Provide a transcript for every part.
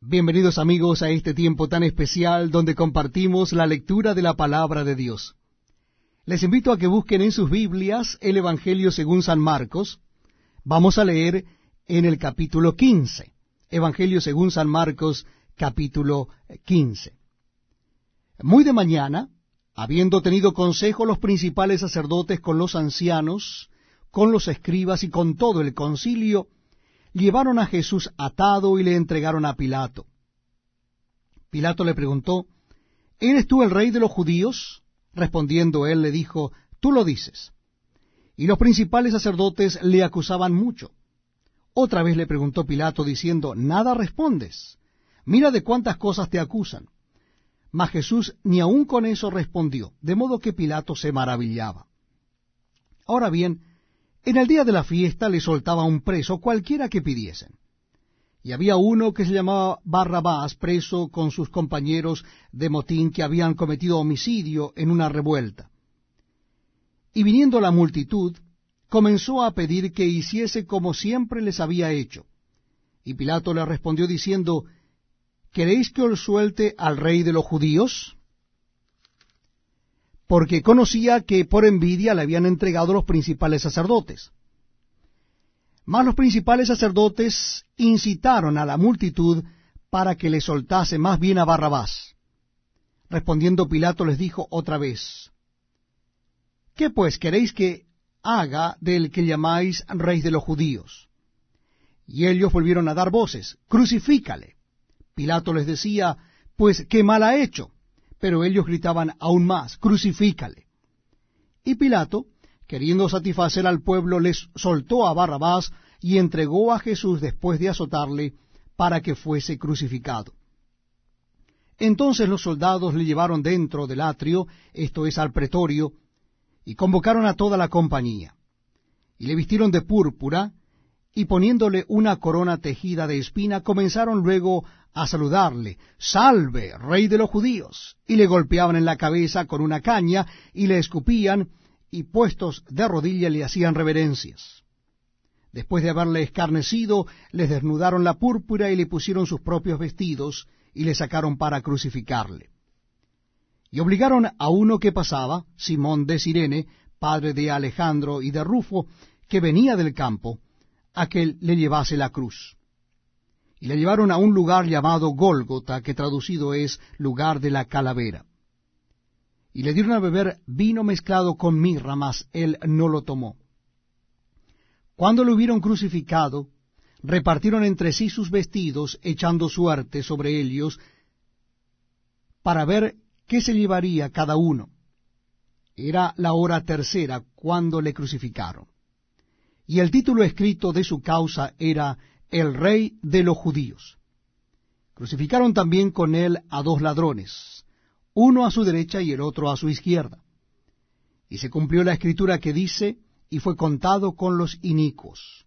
Bienvenidos amigos a este tiempo tan especial donde compartimos la lectura de la palabra de Dios. Les invito a que busquen en sus Biblias el Evangelio según San Marcos. Vamos a leer en el capítulo 15. Evangelio según San Marcos, capítulo 15. Muy de mañana, habiendo tenido consejo los principales sacerdotes con los ancianos, con los escribas y con todo el concilio, llevaron a Jesús atado y le entregaron a Pilato. Pilato le preguntó, ¿Eres tú el rey de los judíos? Respondiendo él le dijo, Tú lo dices. Y los principales sacerdotes le acusaban mucho. Otra vez le preguntó Pilato diciendo, Nada respondes. Mira de cuántas cosas te acusan. Mas Jesús ni aun con eso respondió, de modo que Pilato se maravillaba. Ahora bien, en el día de la fiesta le soltaba un preso cualquiera que pidiesen. Y había uno que se llamaba Barrabás, preso con sus compañeros de motín que habían cometido homicidio en una revuelta. Y viniendo la multitud, comenzó a pedir que hiciese como siempre les había hecho. Y Pilato le respondió diciendo, ¿Queréis que os suelte al rey de los judíos? Porque conocía que por envidia le habían entregado los principales sacerdotes. Mas los principales sacerdotes incitaron a la multitud para que le soltase más bien a Barrabás. Respondiendo Pilato les dijo otra vez, ¿Qué pues queréis que haga del que llamáis rey de los judíos? Y ellos volvieron a dar voces, crucifícale. Pilato les decía, pues qué mal ha hecho pero ellos gritaban aún más, crucifícale. Y Pilato, queriendo satisfacer al pueblo, les soltó a Barrabás y entregó a Jesús después de azotarle para que fuese crucificado. Entonces los soldados le llevaron dentro del atrio, esto es al pretorio, y convocaron a toda la compañía. Y le vistieron de púrpura, y poniéndole una corona tejida de espina, comenzaron luego a saludarle, Salve, rey de los judíos, y le golpeaban en la cabeza con una caña, y le escupían, y puestos de rodilla le hacían reverencias. Después de haberle escarnecido, les desnudaron la púrpura y le pusieron sus propios vestidos, y le sacaron para crucificarle. Y obligaron a uno que pasaba, Simón de Sirene, padre de Alejandro y de Rufo, que venía del campo, a que le llevase la cruz y le llevaron a un lugar llamado Gólgota, que traducido es lugar de la calavera. Y le dieron a beber vino mezclado con mirra, mas él no lo tomó. Cuando lo hubieron crucificado, repartieron entre sí sus vestidos, echando suerte sobre ellos, para ver qué se llevaría cada uno. Era la hora tercera cuando le crucificaron. Y el título escrito de su causa era el rey de los judíos. Crucificaron también con él a dos ladrones, uno a su derecha y el otro a su izquierda. Y se cumplió la escritura que dice, y fue contado con los inicuos.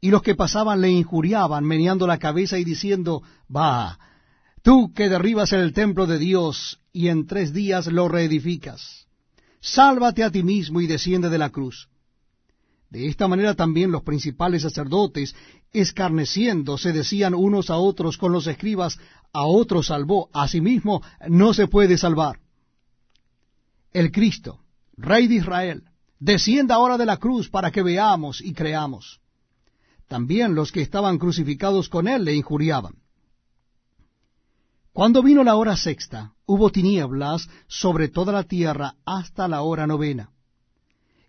Y los que pasaban le injuriaban, meneando la cabeza y diciendo, Va, tú que derribas el templo de Dios y en tres días lo reedificas, sálvate a ti mismo y desciende de la cruz. De esta manera también los principales sacerdotes, escarneciendo, se decían unos a otros con los escribas, a otro salvó, a sí mismo no se puede salvar. El Cristo, Rey de Israel, descienda ahora de la cruz para que veamos y creamos. También los que estaban crucificados con él le injuriaban. Cuando vino la hora sexta, hubo tinieblas sobre toda la tierra hasta la hora novena.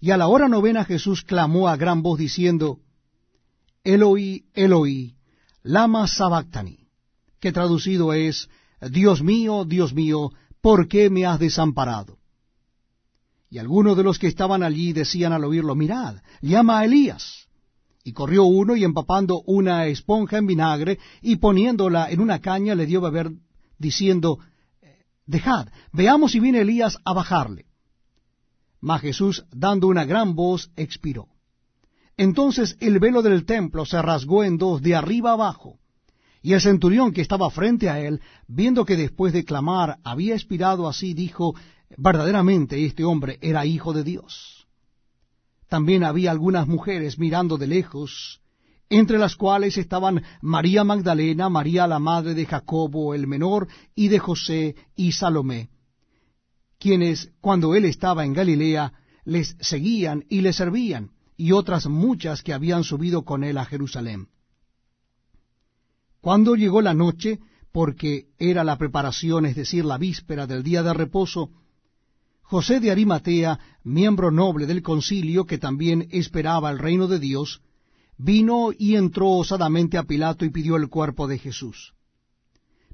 Y a la hora novena Jesús clamó a gran voz diciendo, Eloi, Eloi, lama sabactani, que traducido es, Dios mío, Dios mío, ¿por qué me has desamparado? Y algunos de los que estaban allí decían al oírlo, mirad, llama a Elías. Y corrió uno y empapando una esponja en vinagre y poniéndola en una caña le dio beber, diciendo, Dejad, veamos si viene Elías a bajarle. Mas Jesús, dando una gran voz, expiró. Entonces el velo del templo se rasgó en dos, de arriba abajo. Y el centurión que estaba frente a él, viendo que después de clamar había expirado así, dijo, verdaderamente este hombre era hijo de Dios. También había algunas mujeres mirando de lejos entre las cuales estaban María Magdalena, María la madre de Jacobo el menor, y de José y Salomé, quienes, cuando él estaba en Galilea, les seguían y le servían, y otras muchas que habían subido con él a Jerusalén. Cuando llegó la noche, porque era la preparación, es decir, la víspera del día de reposo, José de Arimatea, miembro noble del concilio que también esperaba el reino de Dios, vino y entró osadamente a Pilato y pidió el cuerpo de Jesús.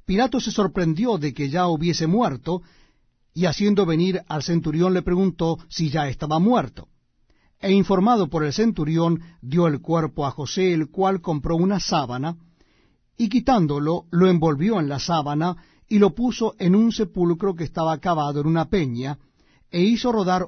Pilato se sorprendió de que ya hubiese muerto, y haciendo venir al centurión le preguntó si ya estaba muerto. E informado por el centurión, dio el cuerpo a José, el cual compró una sábana, y quitándolo, lo envolvió en la sábana, y lo puso en un sepulcro que estaba cavado en una peña, e hizo rodar